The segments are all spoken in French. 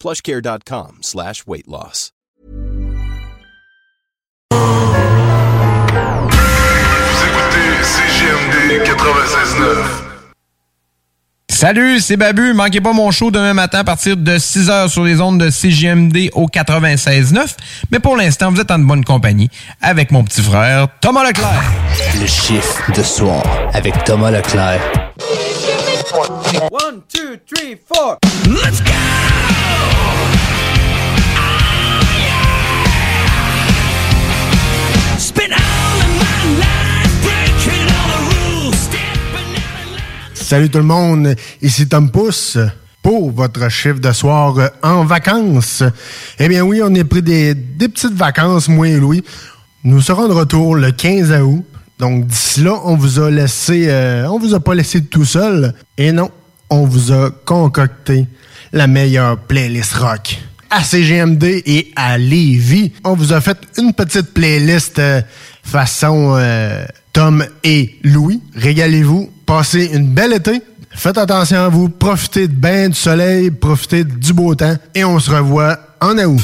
plushcare.com slash weight loss. Vous écoutez CGMD 96.9. Salut, c'est Babu. Manquez pas mon show demain matin à partir de 6h sur les ondes de CGMD au 96.9. Mais pour l'instant, vous êtes en bonne compagnie avec mon petit frère Thomas Leclerc. Le chiffre de soir avec Thomas Leclerc. One, two, three, four. Let's go! Spend all of my life breaking all the rules, stepping out of Salut tout le monde, ici Tom Pousse pour votre chiffre de soir en vacances. Eh bien oui, on est pris des, des petites vacances, moi et Louis. Nous serons de retour le 15 août. Donc d'ici là, on vous a laissé, euh, on vous a pas laissé tout seul. Et non, on vous a concocté la meilleure playlist rock à CGMD et à Lévis. On vous a fait une petite playlist euh, façon euh, Tom et Louis. Régalez-vous, passez une belle été. Faites attention à vous, profitez de bain, du soleil, profitez du beau temps et on se revoit en août.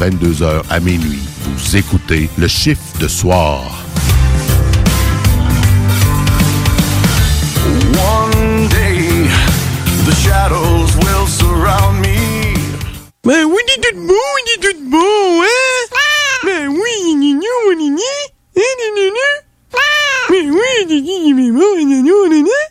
22h à minuit, vous écoutez le chiffre de soir. One day, the shadows will surround me. Ben oui, il est tout beau, il est tout beau, hein? Ben oui, il est mignon, il est mignon. Hein, il est mignon. Ben oui, il est mignon, il est beau, il est mignon, il est mignon.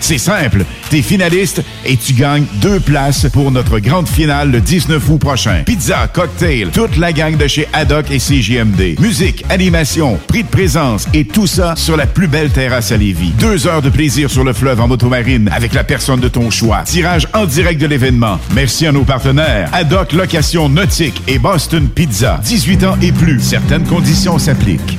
C'est simple, t'es finaliste et tu gagnes deux places pour notre grande finale le 19 août prochain. Pizza, cocktail, toute la gang de chez Haddock et CJMD. Musique, animation, prix de présence et tout ça sur la plus belle terrasse à Lévis. Deux heures de plaisir sur le fleuve en motomarine avec la personne de ton choix. Tirage en direct de l'événement. Merci à nos partenaires. Haddock Location Nautique et Boston Pizza. 18 ans et plus. Certaines conditions s'appliquent.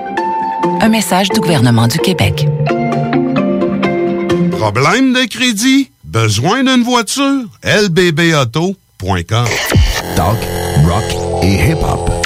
Un message du gouvernement du Québec. Problème de crédit? Besoin d'une voiture? lbbauto.com Talk, rock et hip-hop.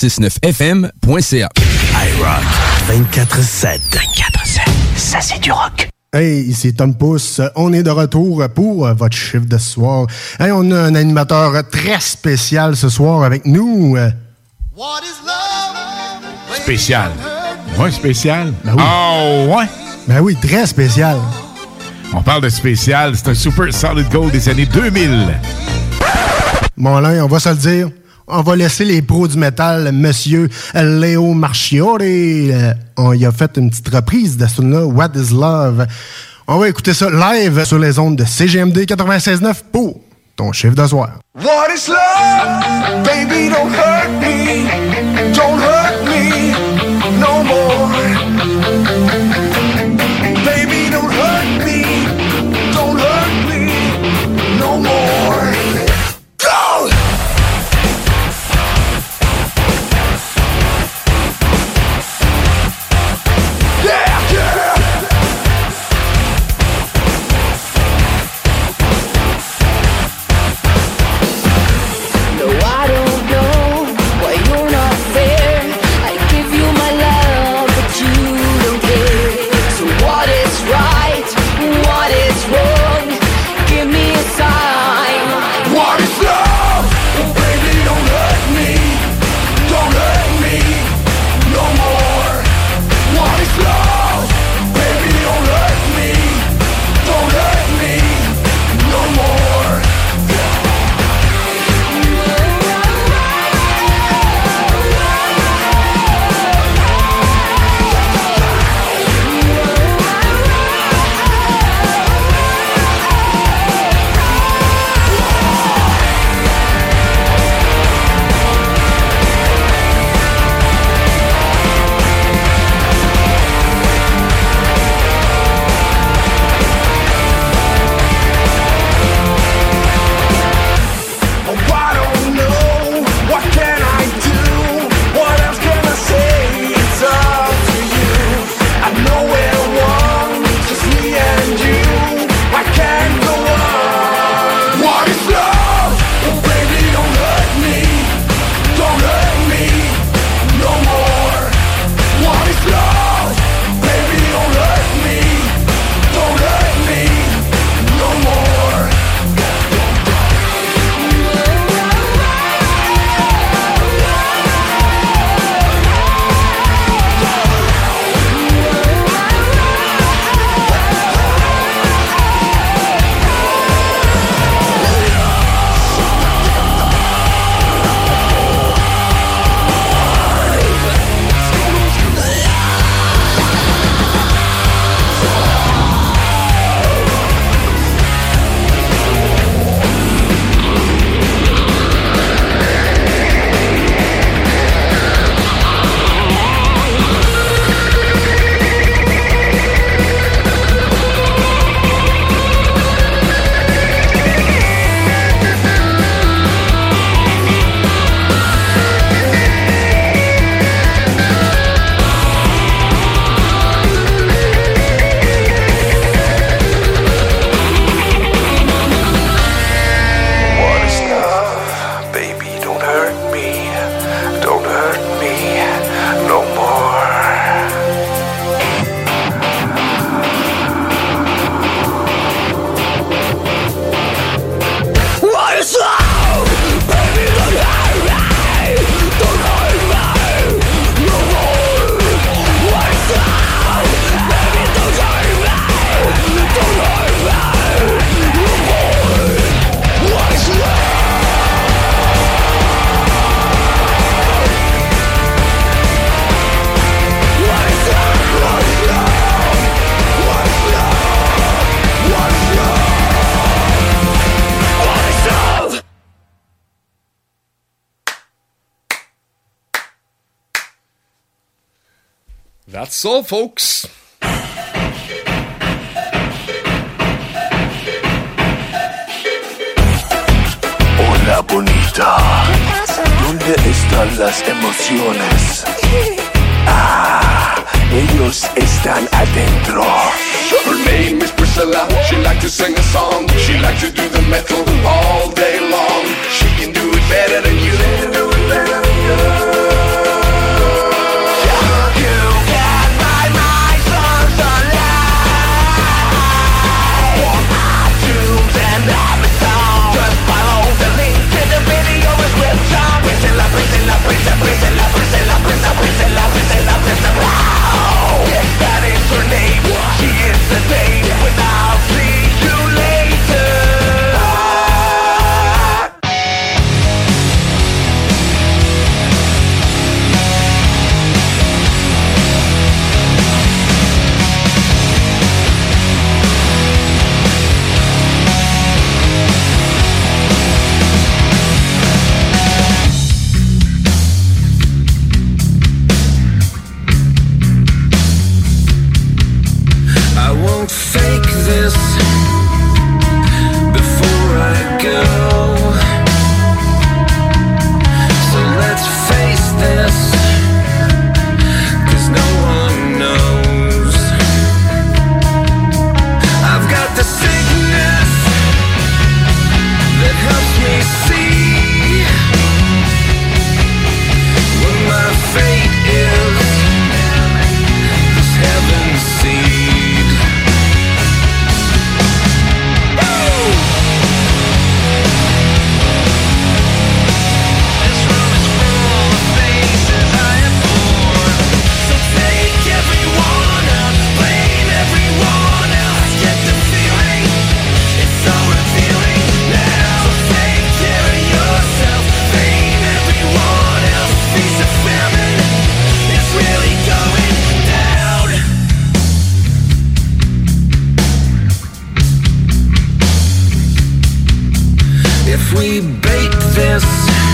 969fm.ca. iRock 24-7. 24-7. Ça, c'est du rock. Hey, ici Tom Pousse. On est de retour pour votre chiffre de ce soir. Hey, on a un animateur très spécial ce soir avec nous. Euh, Spécial. Ouais, spécial. Ben oui. Oh, ouais. Ben oui, très spécial. On parle de spécial. C'est un Super Solid Gold des années 2000. Bon, là, on va se le dire. On va laisser les pros du métal, monsieur Léo Marchiori. Euh, on y a fait une petite reprise de ce là What is Love? On va écouter ça live sur les ondes de CGMD 96.9 pour ton chiffre de soir. What is love? Baby, don't hurt me. Don't hurt me no more. That's all, folks. Hola, bonita. ¿Dónde están las emociones? Ah, ellos están adentro. Her name is Priscilla. She like to sing a song. She like to do the metal all day long. She can do it better than you. go. That is her name. She is the name. If we bake this,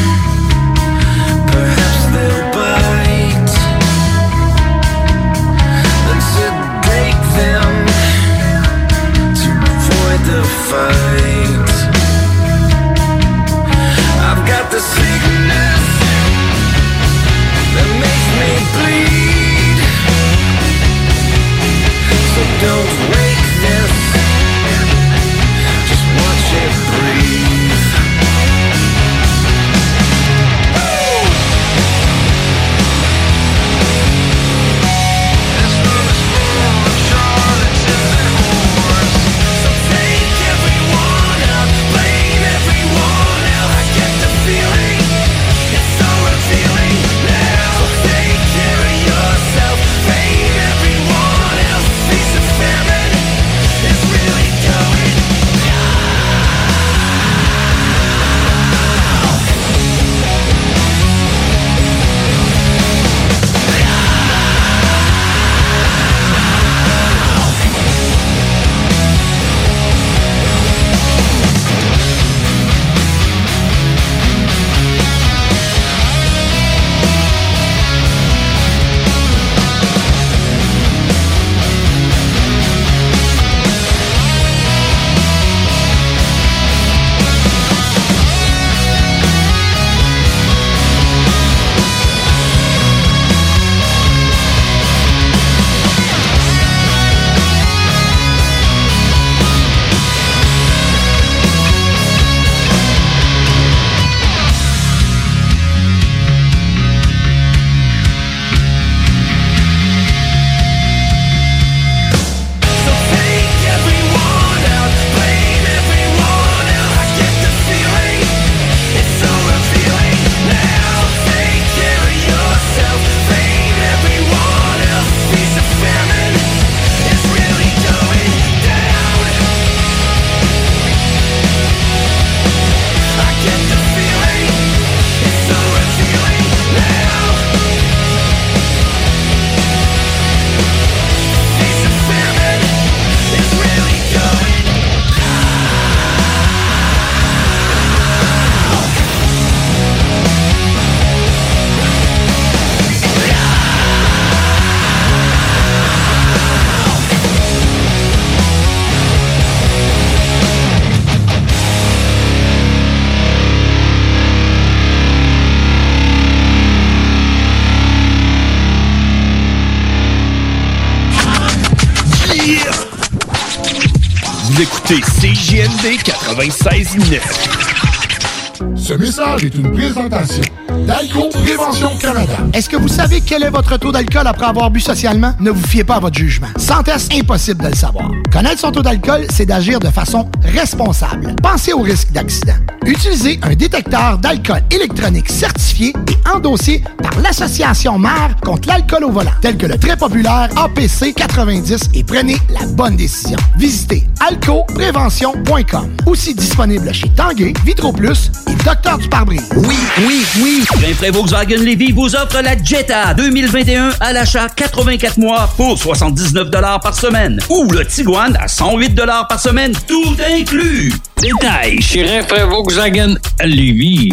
96.9. Ce message est une présentation d'Alco Prévention Canada. Est-ce que vous savez quel est votre taux d'alcool après avoir bu socialement? Ne vous fiez pas à votre jugement. Sans test, impossible de le savoir. Connaître son taux d'alcool, c'est d'agir de façon responsable. Pensez au risque d'accident. Utilisez un détecteur d'alcool électronique certifié et endossé l'Association mère contre l'alcool au volant, tel que le très populaire APC 90 et prenez la bonne décision. Visitez alcoprévention.com. Aussi disponible chez Tanguay, Vitro Plus et Docteur du pare-brise. Oui, oui, oui. Rainfray Volkswagen Levy vous offre la Jetta 2021 à l'achat 84 mois pour 79 par semaine. Ou le Tiguan à 108 par semaine, tout inclus. Détail chez Rainfray Volkswagen Levy.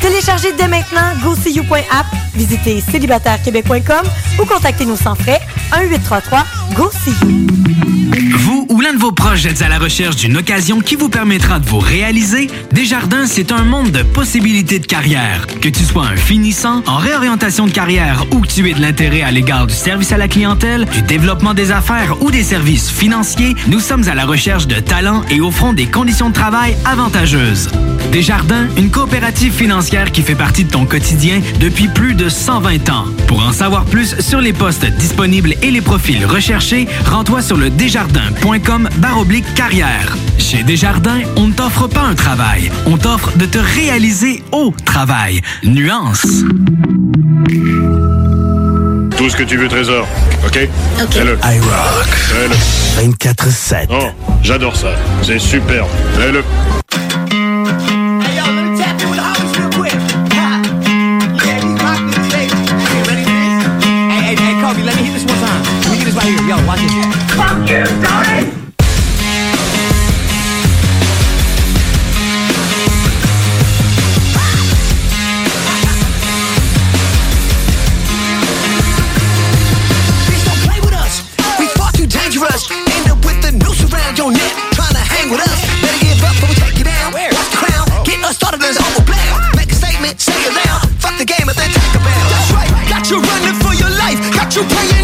Téléchargez dès maintenant GoSeeYou.app, visitez célibatairequebec.com ou contactez-nous sans frais 1-833-GO-SEE-YOU. Vous ou l'un de vos proches êtes à la recherche d'une occasion qui vous permettra de vous réaliser? Desjardins, c'est un monde de possibilités de carrière. Que tu sois un finissant, en réorientation de carrière ou que tu aies de l'intérêt à l'égard du service à la clientèle, du développement des affaires ou des services financiers, nous sommes à la recherche de talents et offrons des conditions de travail avantageuses. Desjardins, une coopérative financière qui fait partie de ton quotidien depuis plus de 120 ans. Pour en savoir plus sur les postes disponibles et les profils recherchés, rends-toi sur le desjardins.com baroblique carrière. Chez Desjardins, on ne t'offre pas un travail, on t'offre de te réaliser au travail. Nuance. Tout ce que tu veux, Trésor. OK? OK. Fais-le. I rock. Fais-le. 24-7. Oh, j'adore ça. C'est super. Fais-le. You praying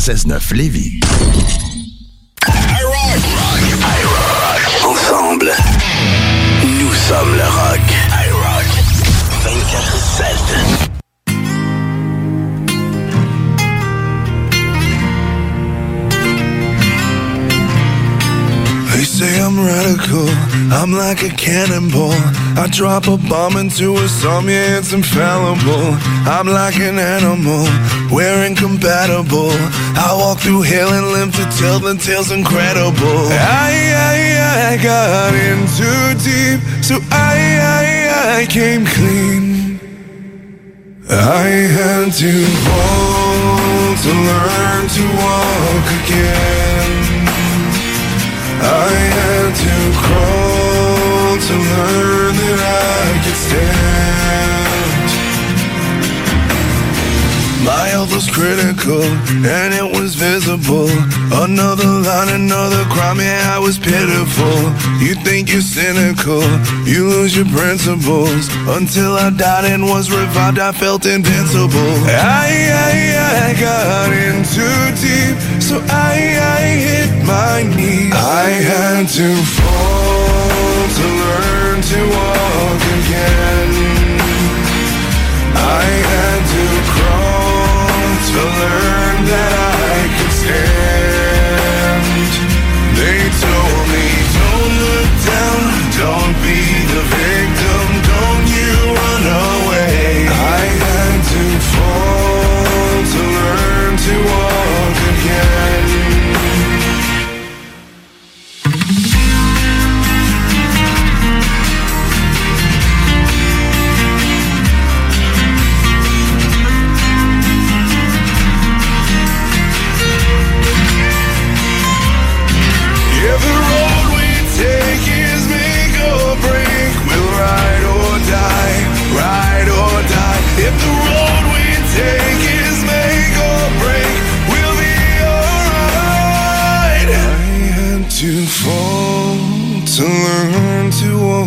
969 Lévis. Ensemble, nous sommes le rock. I 24-7. I'm like a cannonball. I drop a bomb into a storm, yeah, it's infallible. I'm like an animal, we're incompatible. I walk through hell and limp to tell the tale's incredible. I, I, I got in too deep, so I, I, I came clean. I had to fall to learn to walk again. I had cold to learn that I could stand. health was critical, and it was visible. Another line, another crime, yeah, I was pitiful. You think you're cynical, you lose your principles. Until I died and was revived, I felt invincible. I, I, I got in too deep, so I, I hit my knees. I had to fall to learn to walk again. I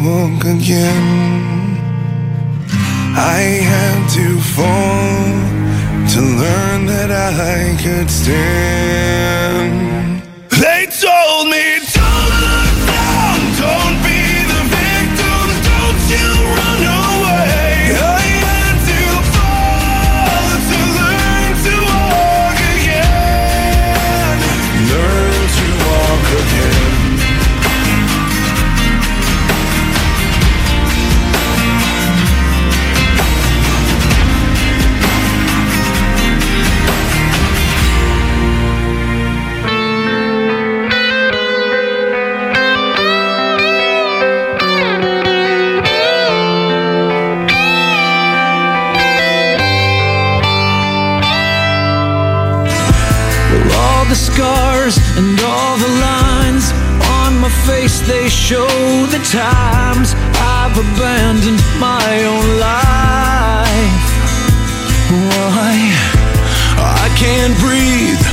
walk again. I had to fall to learn that I could stand. Scars and all the lines on my face, they show the times I've abandoned my own life. Why? I can't breathe,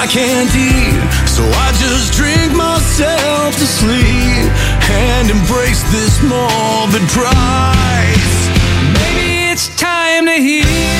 I can't eat, so I just drink myself to sleep and embrace this morbid price. Maybe it's time to heal.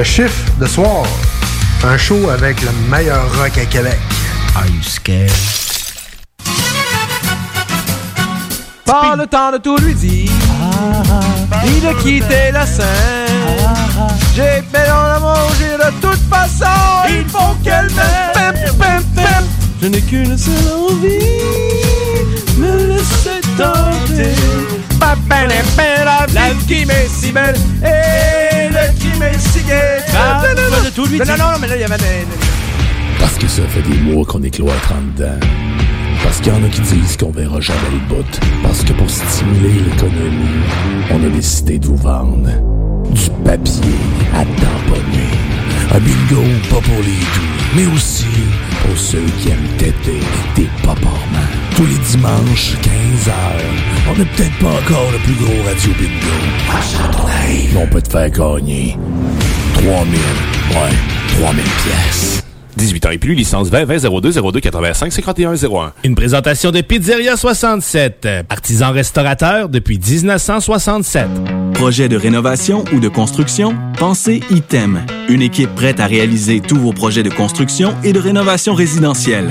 Le chiffre de soir. Un show avec le meilleur rock à Québec. Are you scared? Pas le temps de tout lui dire, ni de quitter la scène. J'ai fait dans la manger de toute façon, il faut qu'elle m'aime. Je n'ai qu'une seule envie, me laisser tenter. La, vie qui m'est si belle et Non, non, non, mais là, il y avait des... Parce que ça fait des mois qu'on est cloître en dedans. Parce qu'il y en a qui disent qu'on verra jamais le bout. Parce que pour stimuler l'économie, on a décidé de vous vendre du papier à tamponner. Un bingo pas pour les doux, mais aussi pour ceux qui aiment têter des paparmans. Tous les dimanches, 15h, on n'est peut-être pas encore le plus gros radio bingo. Mais on peut te faire gagner 3000, ouais, 3000 pièces. 18 ans et plus, licence 20 20 02 02 85 51 01. Une présentation de Pizzeria 67, artisan restaurateur depuis 1967. Projet de rénovation ou de construction? Pensez ITEM. Une équipe prête à réaliser tous vos projets de construction et de rénovation résidentielle.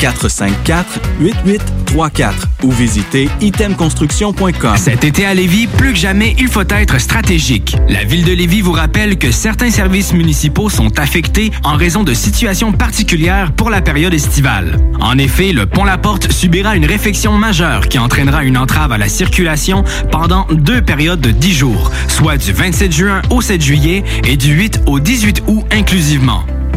418-454-8834 ou visitez itemconstruction.com. Cet été à Lévis, plus que jamais, il faut être stratégique. La ville de Lévis vous rappelle que certains services municipaux sont affectés en raison de situations particulières pour la période estivale. En effet, le pont La Porte subira une réfection majeure qui entraînera une entrave à la circulation pendant deux périodes de 10 jours, soit du 27 juin au 7 juillet et du 8 au 18 août inclusivement.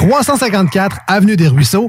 354 Avenue des Ruisseaux,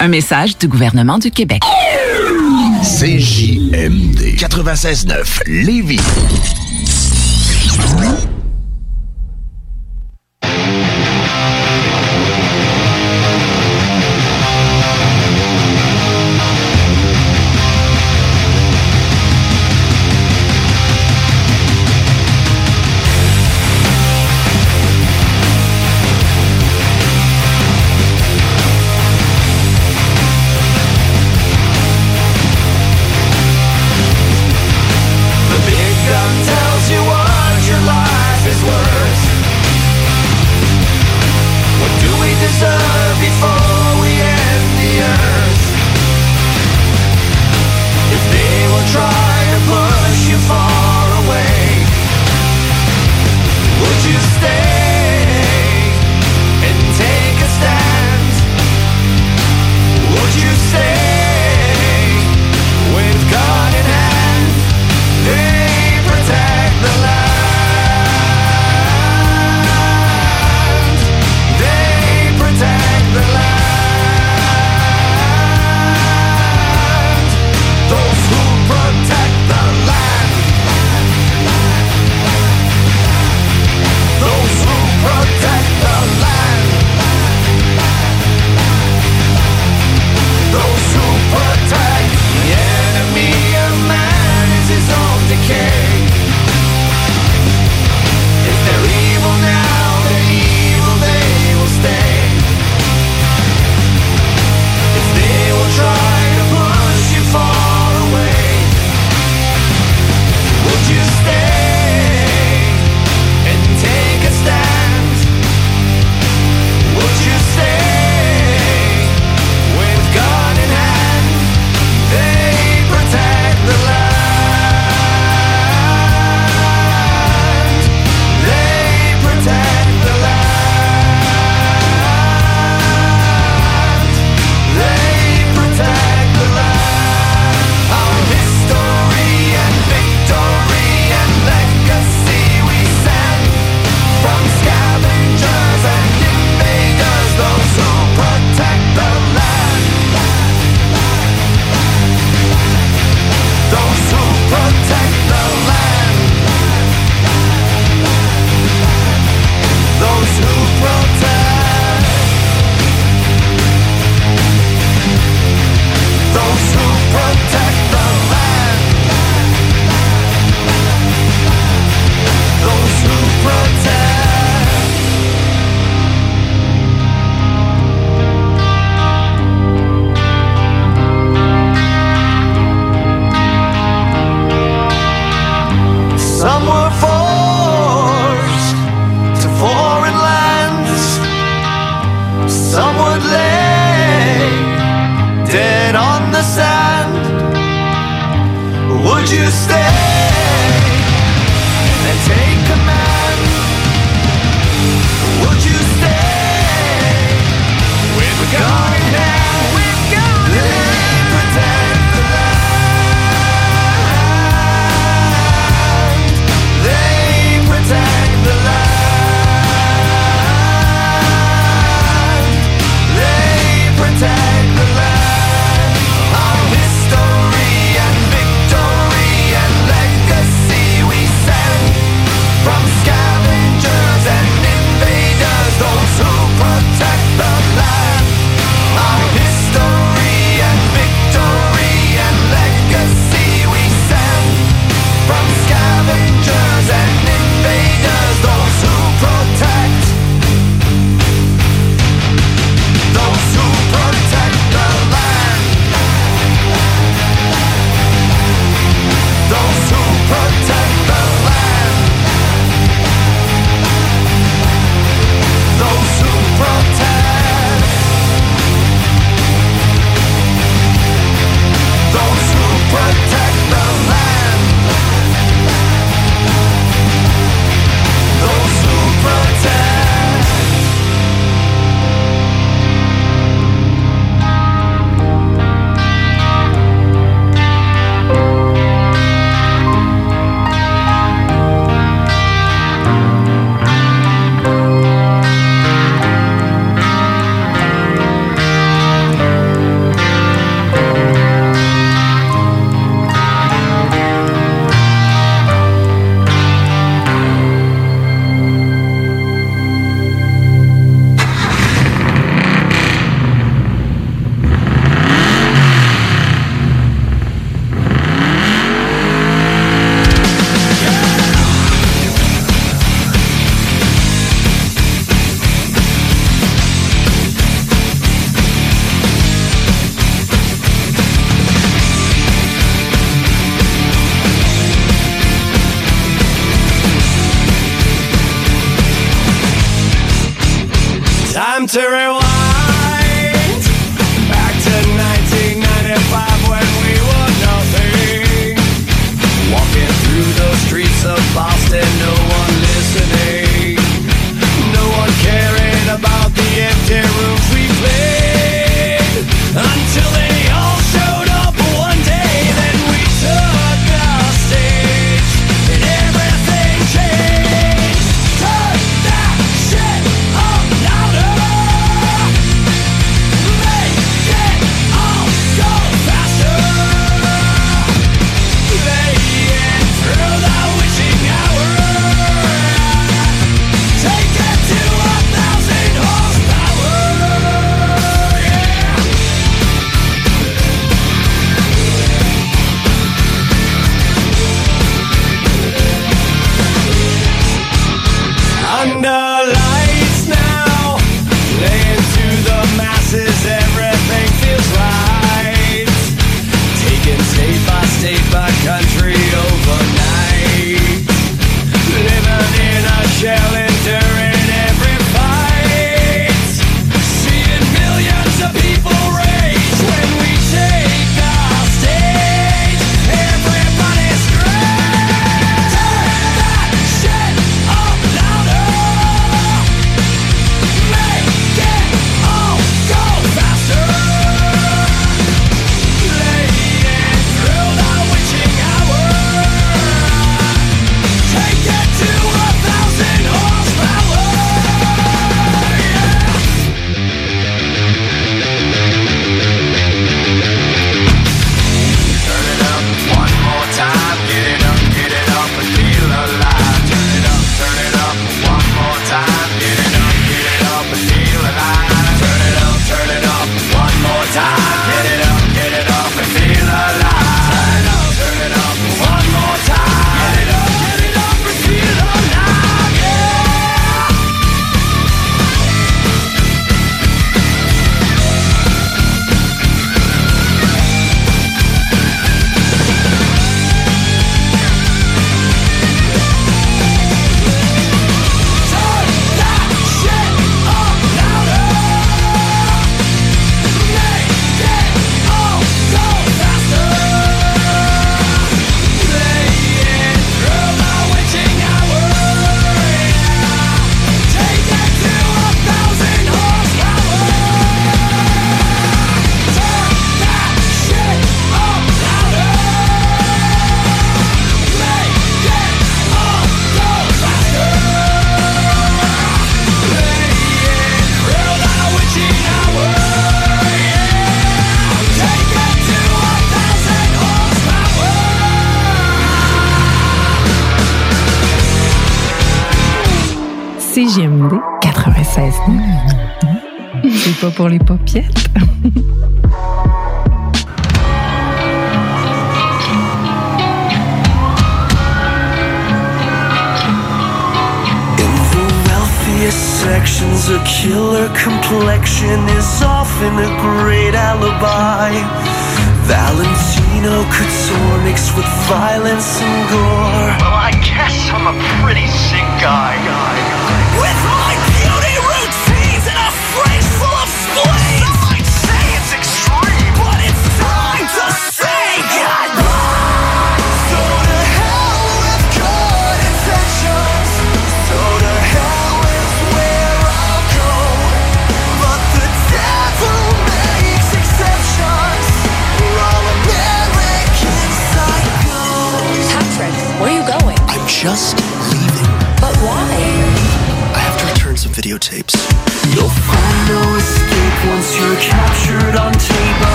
Un message du gouvernement du Québec. CJMD 96.9 Lévis.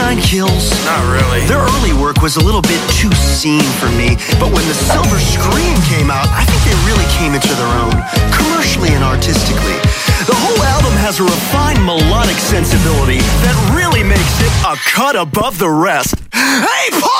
Nine Kills? Not really. Their early work was a little bit too seen for me, but when the Silver Screen came out, I think they really came into their own, commercially and artistically. The whole album has a refined melodic sensibility that really makes it a cut above the rest. Hey, Paul!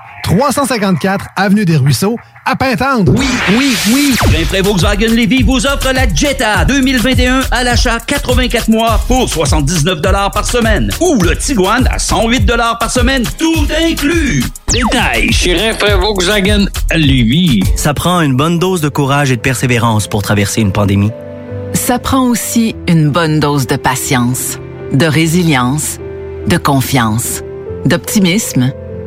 354 Avenue des Ruisseaux, à Pintendre. Oui, oui, oui. Rainfray Volkswagen Levy vous offre la Jetta 2021 à l'achat 84 mois pour 79 par semaine. Ou le Tiguan à 108 par semaine, tout inclus. Détail chez Rainfray Volkswagen Lévis. Ça prend une bonne dose de courage et de persévérance pour traverser une pandémie. Ça prend aussi une bonne dose de patience, de résilience, de confiance, d'optimisme,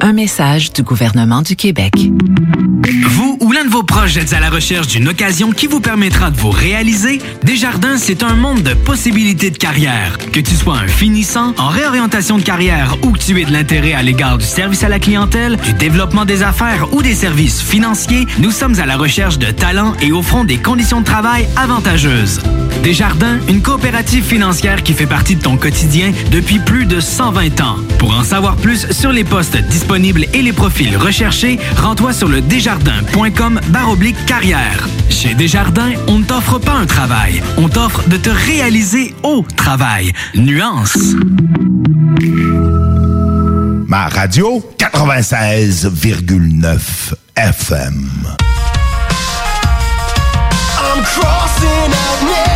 Un message du gouvernement du Québec. Vous ou l'un de vos proches êtes à la recherche d'une occasion qui vous permettra de vous réaliser? Desjardins, c'est un monde de possibilités de carrière. Que tu sois un finissant, en réorientation de carrière ou que tu aies de l'intérêt à l'égard du service à la clientèle, du développement des affaires ou des services financiers, nous sommes à la recherche de talents et offrons des conditions de travail avantageuses. Desjardins, une coopérative financière qui fait partie de ton quotidien depuis plus de 120 ans. Pour en savoir plus sur les postes disponibles et les profils recherchés, rends-toi sur le desjardins.com baroblique carrière. Chez Desjardins, on ne t'offre pas un travail, on t'offre de te réaliser au travail. Nuance. Ma radio 96,9 FM. I'm crossing out names,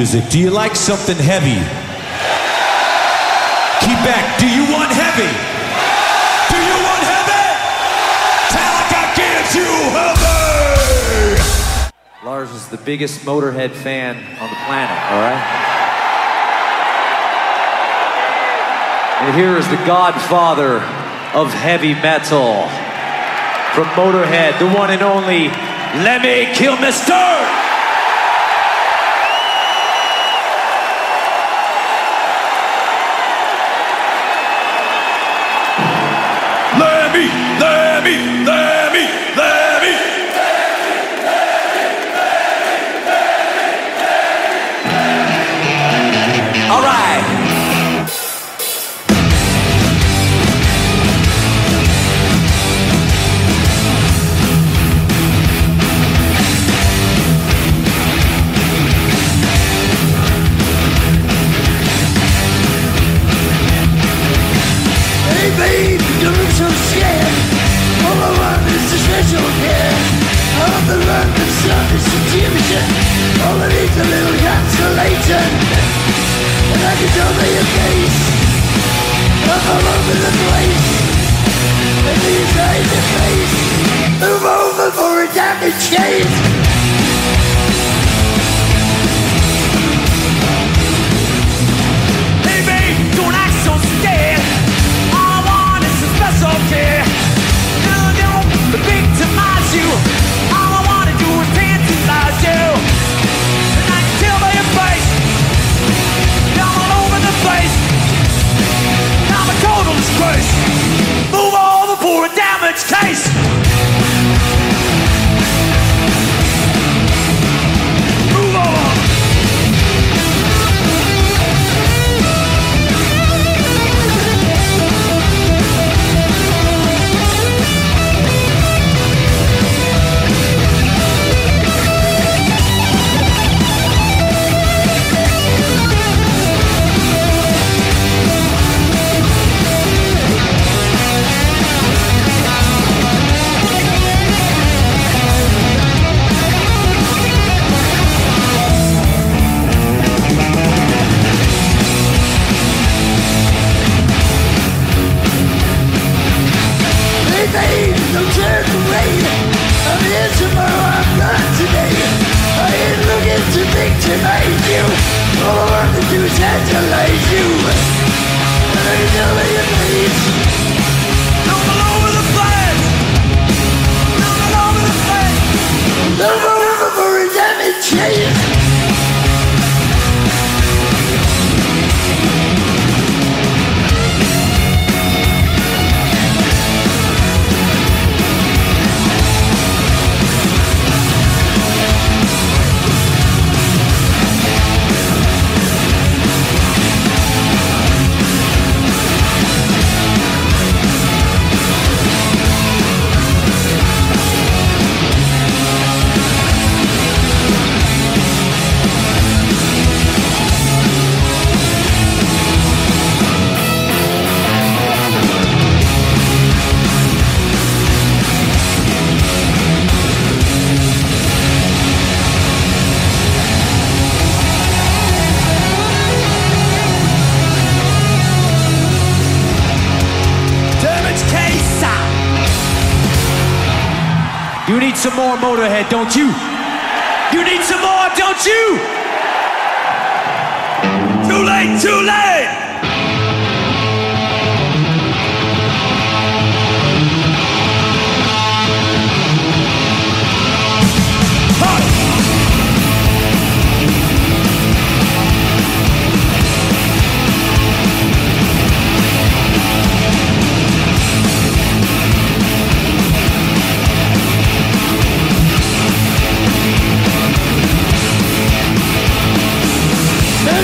music? Do you like something heavy? Keep back. Do you want heavy? Do you want heavy? Talica gives you heavy! Lars is the biggest Motorhead fan on the planet, all right? And here is the godfather of heavy metal from Motorhead, the one and only Lemmy Kilmister! don't you? You need some more, don't you? Too late, too late!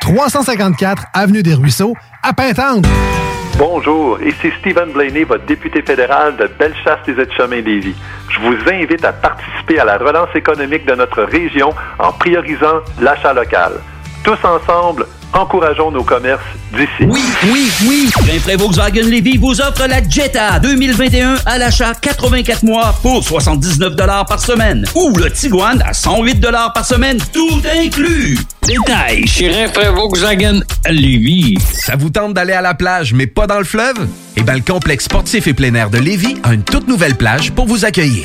354 Avenue des Ruisseaux, à Pintendre. Bonjour, ici Stephen Blaney, votre député fédéral de Bellechasse des Aides-Chemins Lévis. Je vous invite à participer à la relance économique de notre région en priorisant l'achat local. Tous ensemble, encourageons nos commerces d'ici. Oui, oui, oui! Rainfray Volkswagen Lévy vous offre la Jetta 2021 à l'achat 84 mois pour 79 par semaine. Ou le Tiguan à 108 par semaine, tout inclus. Détail chez Rainfray Volkswagen Lévy. Ça vous tente d'aller à la plage, mais pas dans le fleuve? Eh bien, le complexe sportif et plein air de Lévis a une toute nouvelle plage pour vous accueillir.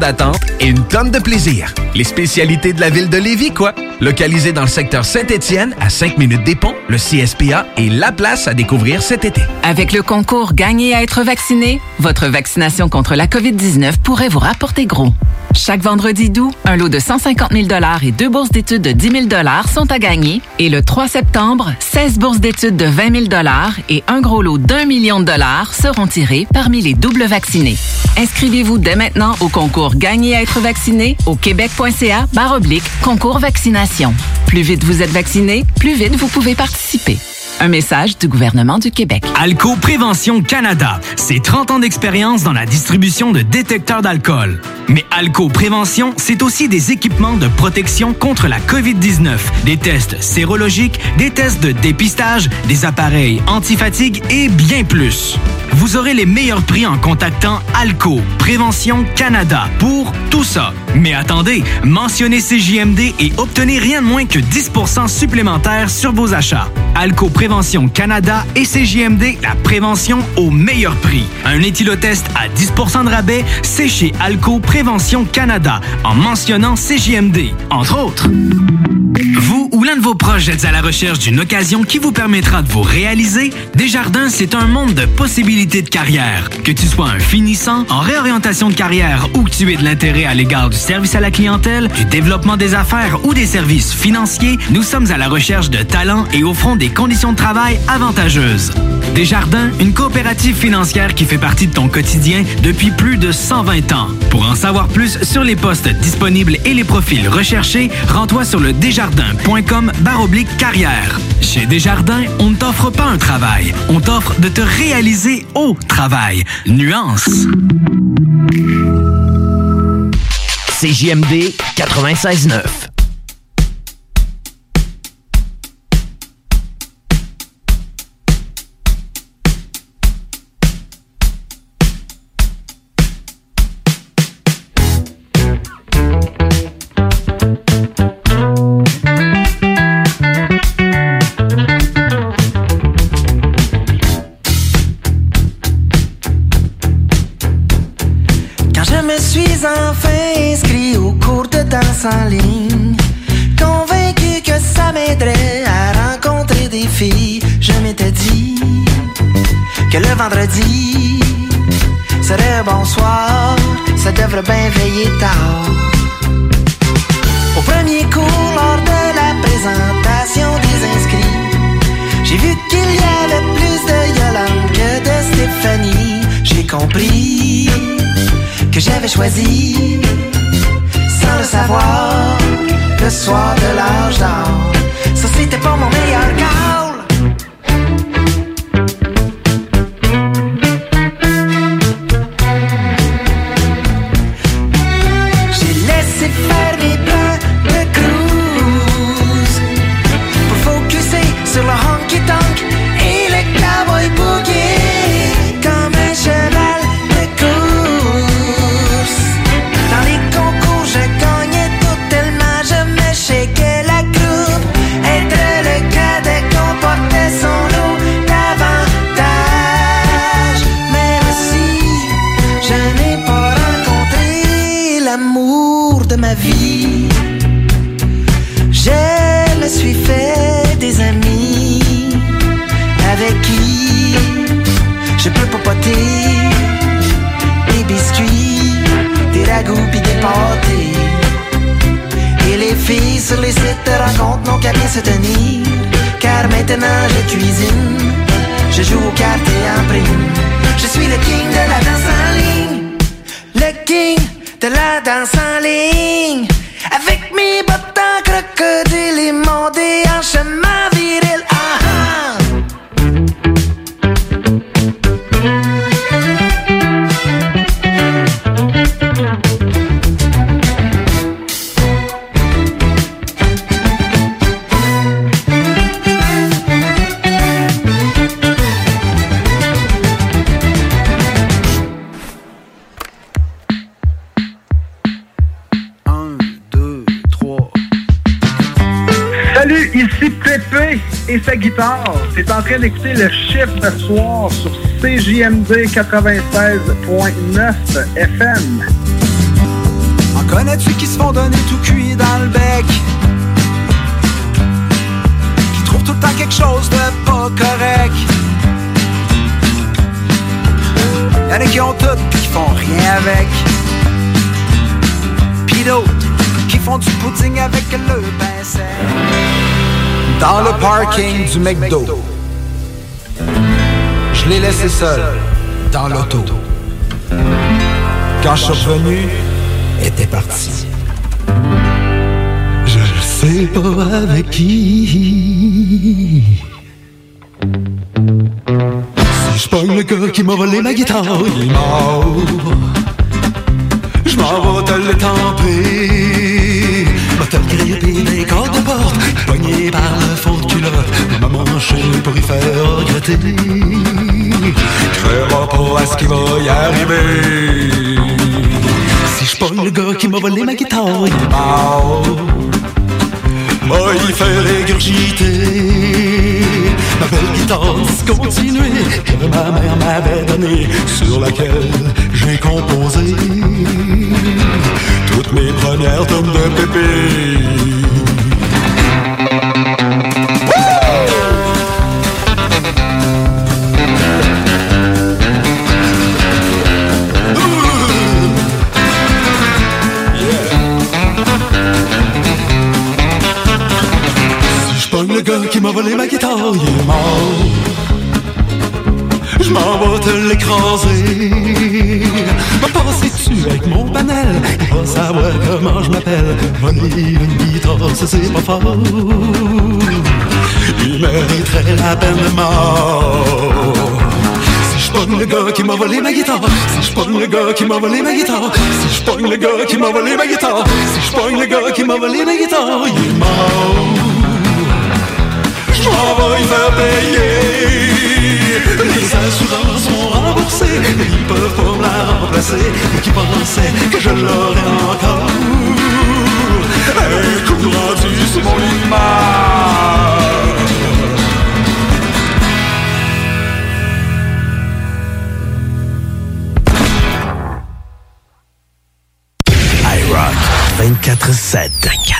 d'attente et une tonne de plaisir. Les spécialités de la ville de Lévis, quoi. Localisé dans le secteur Saint-Étienne, à 5 minutes des ponts, le CSPA est la place à découvrir cet été. Avec le concours Gagner à être vacciné, votre vaccination contre la COVID-19 pourrait vous rapporter gros. Chaque vendredi doux, un lot de 150 000 et deux bourses d'études de 10 000 sont à gagner. Et le 3 septembre, 16 bourses d'études de 20 000 et un gros lot d'un million de dollars seront tirés parmi les doubles vaccinés. Inscrivez-vous dès maintenant au concours Gagner à être vacciné au québec.ca barre oblique concours vaccination. Plus vite vous êtes vacciné, plus vite vous pouvez participer. Un message du gouvernement du Québec. Alco Prévention Canada, c'est 30 ans d'expérience dans la distribution de détecteurs d'alcool. Mais Alco Prévention, c'est aussi des équipements de protection contre la COVID-19, des tests sérologiques, des tests de dépistage, des appareils antifatigue et bien plus. Vous aurez les meilleurs prix en contactant Alco Prévention Canada pour tout ça. Mais attendez, mentionnez CJMD et obtenez rien de moins que 10% supplémentaire sur vos achats. Alco Prévention Canada et CJMD, la prévention au meilleur prix. Un éthylotest à 10 de rabais, c'est chez Alco Prévention Canada, en mentionnant CJMD, entre autres. Vous ou l'un de vos proches êtes à la recherche d'une occasion qui vous permettra de vous réaliser? Desjardins, c'est un monde de possibilités de carrière. Que tu sois un finissant, en réorientation de carrière ou que tu aies de l'intérêt à l'égard du service à la clientèle, du développement des affaires ou des services financiers, nous sommes à la recherche de talents et offrons des conditions de travail avantageuses. Desjardins, une coopérative financière qui fait partie de ton quotidien depuis plus de 120 ans. Pour en savoir plus sur les postes disponibles et les profils recherchés, rends-toi sur le desjardins.com baroblique carrière. Chez Desjardins, on ne t'offre pas un travail, on t'offre de te réaliser au travail. Nuance. CJMD 96.9. Au premier cours, lors de la présentation des inscrits, j'ai vu qu'il y avait plus de Yolande que de Stéphanie. J'ai compris que j'avais choisi, sans le savoir, le soir de l'âge d'or. Ça, c'était pas mon CJMD 96.9 FM. En connais-tu qui se font donner tout cuit dans le bec? Qui trouvent tout le temps quelque chose de pas correct? Y'en a qui ont tout pis qui font rien avec. Pis d'autres qui font du pudding avec le pain sec. Dans le parking du McDo. Je l'ai laissé seul dans l'auto. Quand je suis revenu, était parti. Je sais pas avec qui. Si je pogne le gars qui m'a volé ma guitare, il est. Je m'en vais te le tamper. Va te gripper des cordes de porte. Pogné par le fond de culotte. M'a manché pour y faire regretter. Pas à ce qui va y arriver. Si je pogne le gars qui m'a volé ma guitare, il est. Moi, il fait régurgiter ma belle guitare discontinuée que ma mère m'avait donnée, sur laquelle j'ai composé toutes mes premières tonnes de pépé. Passer dessus avec mon panel? Il va savoir comment je m'appelle? Voler une guitare, ça c'est pas fort. Il mériterait la peine de mort. Si je pogne le gars qui m'a volé ma guitare, si je pogne le gars qui m'a volé ma guitare, si je pogne le gars qui m'a volé ma guitare, si je pogne le gars qui m'a volé ma guitare, il est mort. Y faire payer. Les assurances sont remboursées, ils peuvent pas me la remplacer. Et qui pensaient que je l'aurais encore? Un coup rendu sur mon lit de mort. iRock 24-7.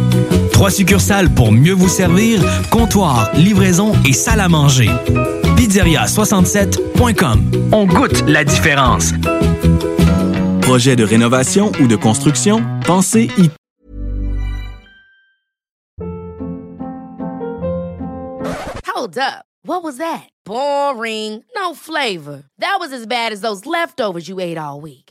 Trois succursales pour mieux vous servir, comptoir, livraison et salle à manger. Pizzeria67.com. On goûte la différence. Projet de rénovation ou de construction, pensez y Hold up. What was that? Boring. No flavor. That was as bad as those leftovers you ate all week.